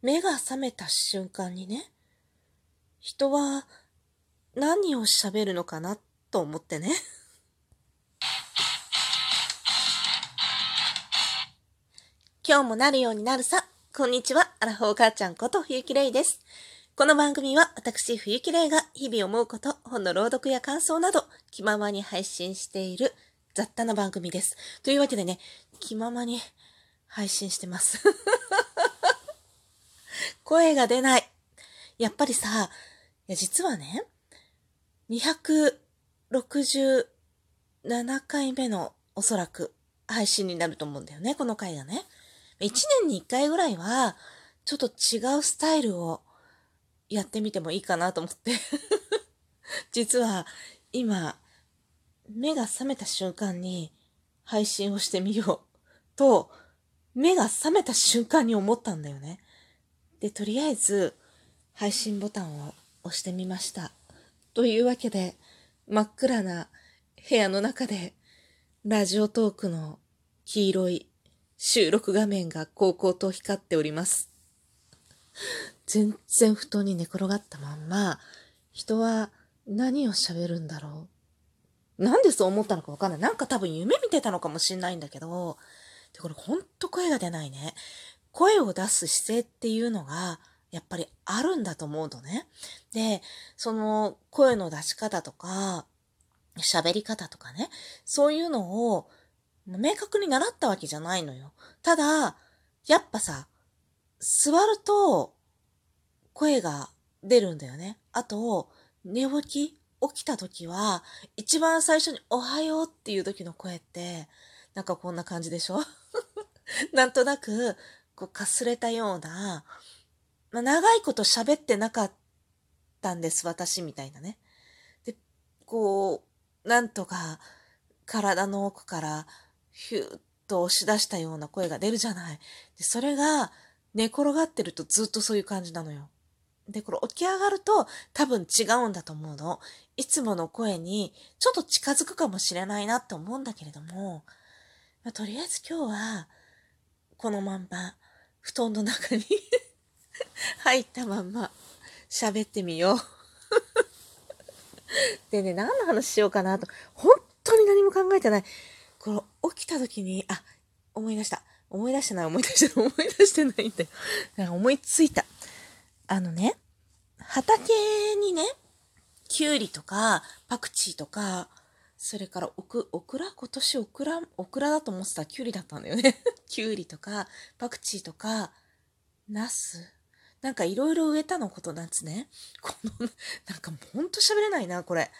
目が覚めた瞬間にね、人は何を喋るのかなと思ってね。今日もなるようになるさ。こんにちは。アラフォー母ちゃんこと冬木玲です。この番組は私冬木玲が日々思うこと、本の朗読や感想など気ままに配信している雑多な番組です。というわけでね、気ままに配信してます。声が出ない。やっぱりさ、いや実はね、267回目のおそらく配信になると思うんだよね、この回がね。1年に1回ぐらいは、ちょっと違うスタイルをやってみてもいいかなと思って 実は今、目が覚めた瞬間に配信をしてみようと、目が覚めた瞬間に思ったんだよね。で、とりあえず配信ボタンを押してみました。というわけで、真っ暗な部屋の中で、ラジオトークの黄色い収録画面が高々と光っております。全然布団に寝転がったまんま、人は何を喋るんだろう。なんでそう思ったのかわかんない。なんか多分夢見てたのかもしんないんだけど、で、これほんと声が出ないね。声を出す姿勢っていうのが、やっぱりあるんだと思うのね。で、その声の出し方とか、喋り方とかね、そういうのを明確に習ったわけじゃないのよ。ただ、やっぱさ、座ると声が出るんだよね。あと、寝起き起きた時は、一番最初におはようっていう時の声って、なんかこんな感じでしょ？なんとなく、こう、かすれたような、まあ、長いこと喋ってなかったんです、私みたいなね。で、こう、なんとか体の奥からヒューッと押し出したような声が出るじゃない。で、それが寝転がってるとずっとそういう感じなのよ。で、これ起き上がると多分違うんだと思うの。いつもの声にちょっと近づくかもしれないなって思うんだけれども、まあ、とりあえず今日はこのまんま布団の中に 入ったまんま喋ってみよう でね、何の話しようかなと、本当に何も考えてない。この起きた時に、あ、思い出した。思い出してない、思い出してない、思い出してないんだよ。なんか思いついた。あのね、畑にね、きゅうりとか、パクチーとか、それからオク、オクラ今年オクラ、オクラだと思ってたらきゅうりだったんだよね。きゅうりとか、パクチーとか、ナスなんかいろいろ植えたのこと夏ね。この、なんかほんと喋れないな、これ。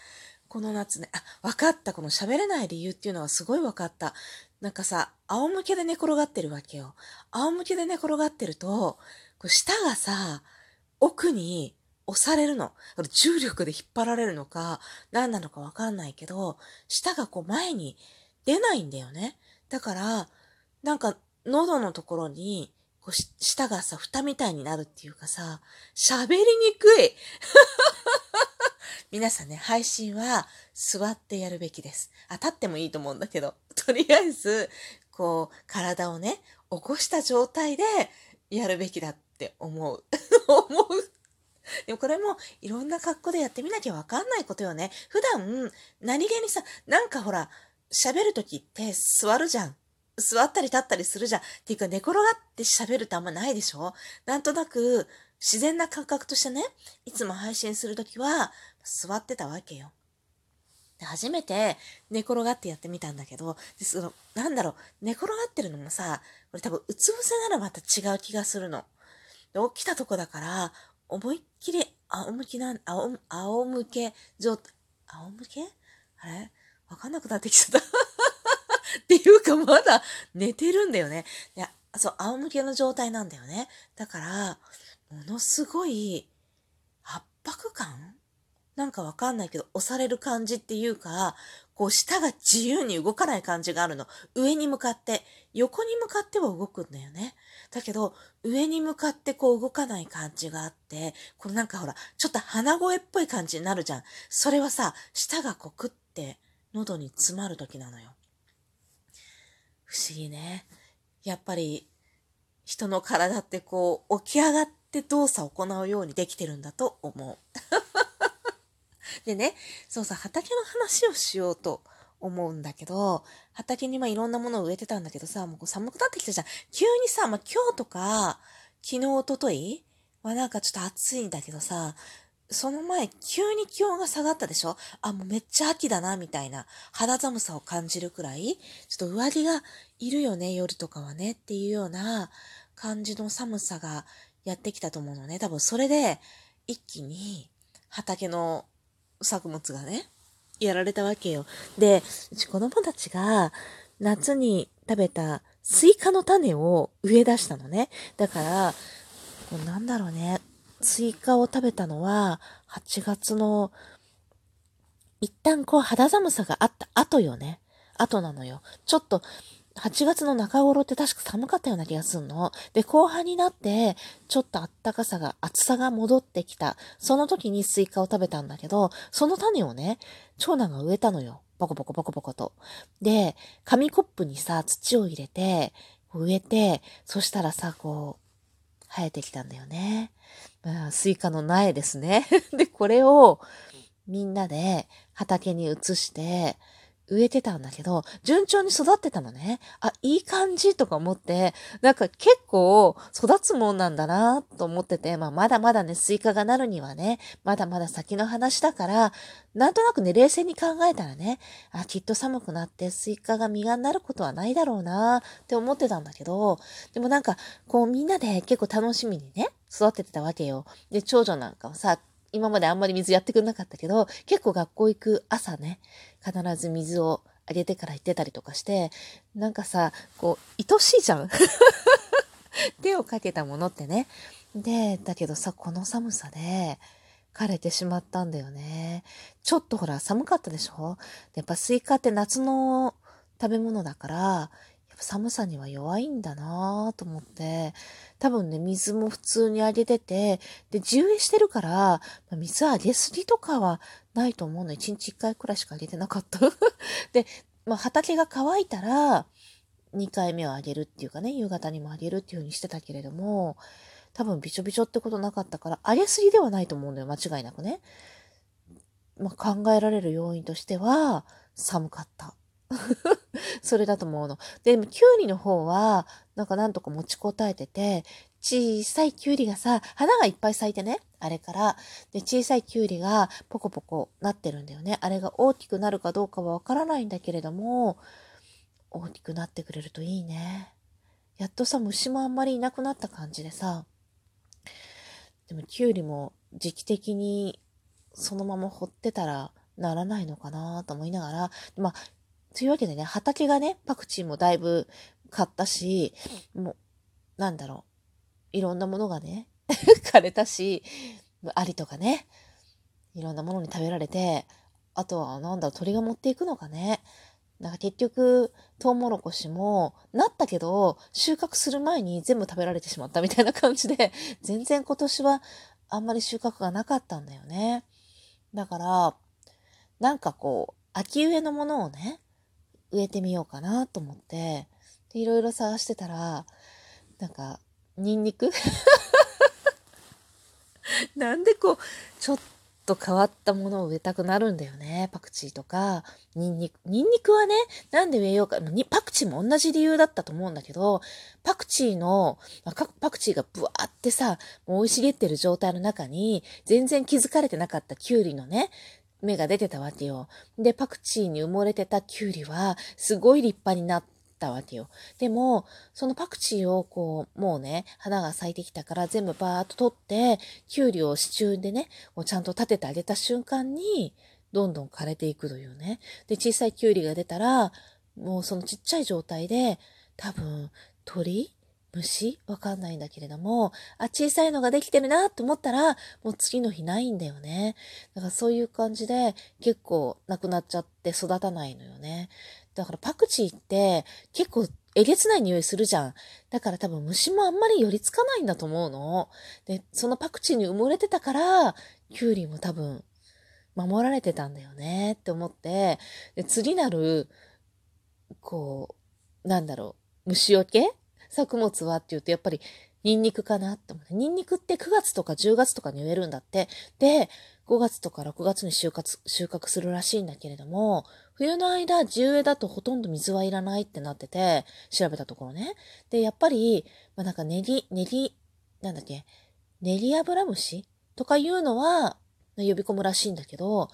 この夏ね。あ、わかった。この喋れない理由っていうのはすごいわかった。なんかさ、仰向けで寝転がってるわけよ。仰向けで寝転がってると、こう舌がさ、奥に押されるの。重力で引っ張られるのか、何なのかわかんないけど、舌がこう前に出ないんだよね。だから、なんか喉のところに、こう舌がさ、蓋みたいになるっていうかさ、喋りにくい。皆さんね、配信は座ってやるべきです。あ、立ってもいいと思うんだけど、とりあえず、こう、体をね、起こした状態でやるべきだって思う。思う。でもこれもいろんな格好でやってみなきゃわかんないことよね。普段、何気にさ、なんかほら、喋るときって座るじゃん。座ったり立ったりするじゃん。っていうか寝転がって喋るってあんまないでしょ？なんとなく自然な感覚としてね、いつも配信するときは座ってたわけよ。で初めて寝転がってやってみたんだけど、でそのなんだろう、寝転がってるのもさ、これ多分うつ伏せならまた違う気がするの。で起きたとこだから、思いっきり仰向けなん、仰仰向け状態、仰向け？あれ？わかんなくなってきちゃった。っていうかまだ寝てるんだよね。いや、そう、仰向けの状態なんだよね。だから、ものすごい圧迫感？なんかわかんないけど、押される感じっていうか、こう舌が自由に動かない感じがあるの。上に向かって、横に向かっては動くんだよね。だけど、上に向かってこう動かない感じがあって、このなんかほら、ちょっと鼻声っぽい感じになるじゃん。それはさ、舌がこうくって喉に詰まる時なのよ。不思議ね。やっぱり、人の体ってこう、起き上がって動作を行うようにできてるんだと思う。でね、そうさ、畑の話をしようと思うんだけど、畑にまあいろんなものを植えてたんだけどさ、もう寒くなってきたじゃん。急にさ、まあ今日とか、昨日、おとといはなんかちょっと暑いんだけどさ、その前、急に気温が下がったでしょ？あ、もうめっちゃ秋だな、みたいな肌寒さを感じるくらい、ちょっと上着がいるよね、夜とかはね、っていうような感じの寒さがやってきたと思うのね。多分それで、一気に畑の作物がね、やられたわけよ。で、うち子供たちが夏に食べたスイカの種を植え出したのね。だから、なんだろうね。スイカを食べたのは、8月の、一旦こう肌寒さがあった後よね。後なのよ。ちょっと、8月の中頃って確か寒かったような気がすんの。で、後半になって、ちょっと暖かさが、暑さが戻ってきた。その時にスイカを食べたんだけど、その種をね、長男が植えたのよ。ボコボコボコボコと。で、紙コップにさ、土を入れて、植えて、そしたらさ、こう、生えてきたんだよね。まあ、スイカの苗ですね。で、これをみんなで畑に移して、植えてたんだけど、順調に育ってたのね。あ、いい感じとか思って、なんか結構育つもんなんだなと思ってて、まあまだまだね、スイカがなるにはね、まだまだ先の話だから、なんとなくね、冷静に考えたらね、あ、きっと寒くなってスイカが実がなることはないだろうなって思ってたんだけど、でもなんか、こうみんなで結構楽しみにね、育ててたわけよ。で、長女なんかはさ、今まであんまり水やってくれなかったけど、結構学校行く朝ね、必ず水をあげてから行ってたりとかして、なんかさ、こう、愛しいじゃん。手をかけたものってね。で、だけどさ、この寒さで、枯れてしまったんだよね。ちょっとほら、寒かったでしょ？やっぱスイカって夏の食べ物だから、寒さには弱いんだなと思って、多分ね、水も普通にあげてて、で、地植えしてるから、ま、水あげすぎとかはないと思うの。1日1回くらいしかあげてなかった。で、まあ、畑が乾いたら、2回目をあげるっていうかね、夕方にもあげるっていう風にしてたけれども、多分びちょびちょってことなかったから、あげすぎではないと思うんだよ、間違いなくね。まあ、考えられる要因としては、寒かった。それだと思うの。で、も、キュウリの方は、なんかなんとか持ちこたえてて、小さいキュウリがさ、花がいっぱい咲いてね、あれから。で、小さいキュウリがポコポコなってるんだよね。あれが大きくなるかどうかはわからないんだけれども、大きくなってくれるといいね。やっとさ、虫もあんまりいなくなった感じでさ、でもキュウリも時期的にそのまま掘ってたらならないのかなと思いながら、まあ、というわけでね、畑がね、パクチーもだいぶ買ったし、もう、なんだろう、いろんなものがね、枯れたし、アリとかね、いろんなものに食べられて、あとはなんだろう、鳥が持っていくのかね。なんか結局、トウモロコシも、なったけど、収穫する前に全部食べられてしまった みたいな感じで、全然今年はあんまり収穫がなかったんだよね。だから、なんかこう、秋植えのものをね、植えてみようかなと思って、で、いろいろ探してたら、なんか、ニンニク？なんでこう、ちょっと変わったものを植えたくなるんだよね。パクチーとか、ニンニク。ニンニクはね、なんで植えようか。パクチーも同じ理由だったと思うんだけど、パクチーの、パクチーがブワーってさ、もう生い茂ってる状態の中に、全然気づかれてなかったキュウリのね、芽が出てたわけよ。で、パクチーに埋もれてたキュウリは、すごい立派になったわけよ。でも、そのパクチーをこう、もうね、花が咲いてきたから全部バーっと取って、キュウリを支柱でね、こうちゃんと立ててあげた瞬間に、どんどん枯れていくというね。で、小さいキュウリが出たら、もうそのちっちゃい状態で、多分、鳥虫？わかんないんだけれども、あ、小さいのができてるなと思ったら、もう次の日ないんだよね。だからそういう感じで結構なくなっちゃって育たないのよね。だからパクチーって結構えげつない匂いするじゃん。だから多分虫もあんまり寄りつかないんだと思うの。で、そのパクチーに埋もれてたから、キュウリも多分守られてたんだよねって思って、で、次なる、こう、なんだろう、虫除け作物はって言うとやっぱりニンニクかなって思う。ニンニクって9月とか10月とかに植えるんだって。で、5月とか6月に収穫収穫するらしいんだけれども、冬の間、地植えだとほとんど水はいらないってなってて、調べたところね。で、やっぱり、まあ、なんか練り、練り、なんだっけ、練り油虫とかいうのは呼び込むらしいんだけど、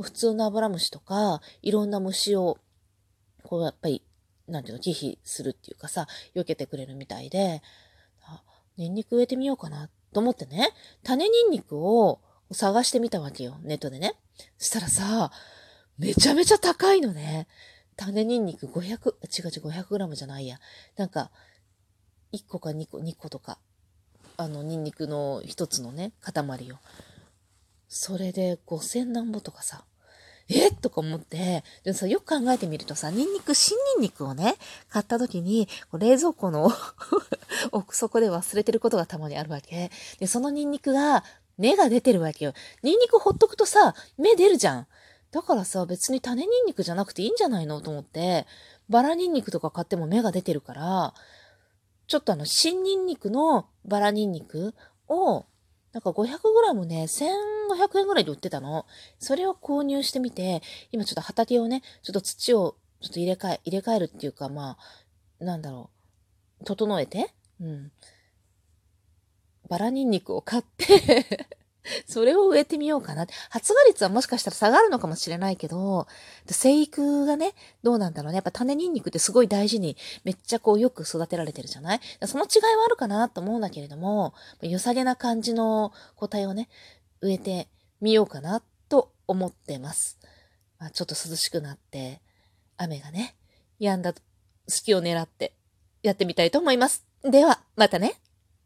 普通のアブラムシとか、いろんな虫を、こうやっぱり、なんていうの、忌避するっていうかさ、避けてくれるみたいで、あ、ニンニク植えてみようかなと思ってね、種ニンニクを探してみたわけよ、ネットでね。そしたらさ、めちゃめちゃ高いのね。種ニンニク500、違う違う500グラムじゃないや。なんか、1個か2個、2個とか、あの、ニンニクの1つのね、塊を。それで5000何ぼとかさ。え？とか思って、でもさ、よく考えてみるとさ、ニンニク、新ニンニクをね、買った時に、冷蔵庫の 奥底で忘れてることがたまにあるわけ。で、そのニンニクが、芽が出てるわけよ。ニンニクほっとくとさ、芽出るじゃん。だからさ、別に種ニンニクじゃなくていいんじゃないのと思って、バラニンニクとか買っても芽が出てるから、ちょっとあの、新ニンニクのバラニンニクを、なんか 500g ね、1500円ぐらいで売ってたの。それを購入してみて、今ちょっと畑をね、ちょっと土をちょっと入れ替え、入れ替えるっていうか、まあ、なんだろう、整えて、うん。バラニンニクを買って それを植えてみようかな。発芽率はもしかしたら下がるのかもしれないけど、生育がね、どうなんだろうね。やっぱ種ニンニクってすごい大事に、めっちゃこうよく育てられてるじゃない？その違いはあるかなと思うんだけれども、良さげな感じの個体をね、植えてみようかなと思ってます。まあ、ちょっと涼しくなって、雨がね、止んだ隙を狙ってやってみたいと思います。では、またね。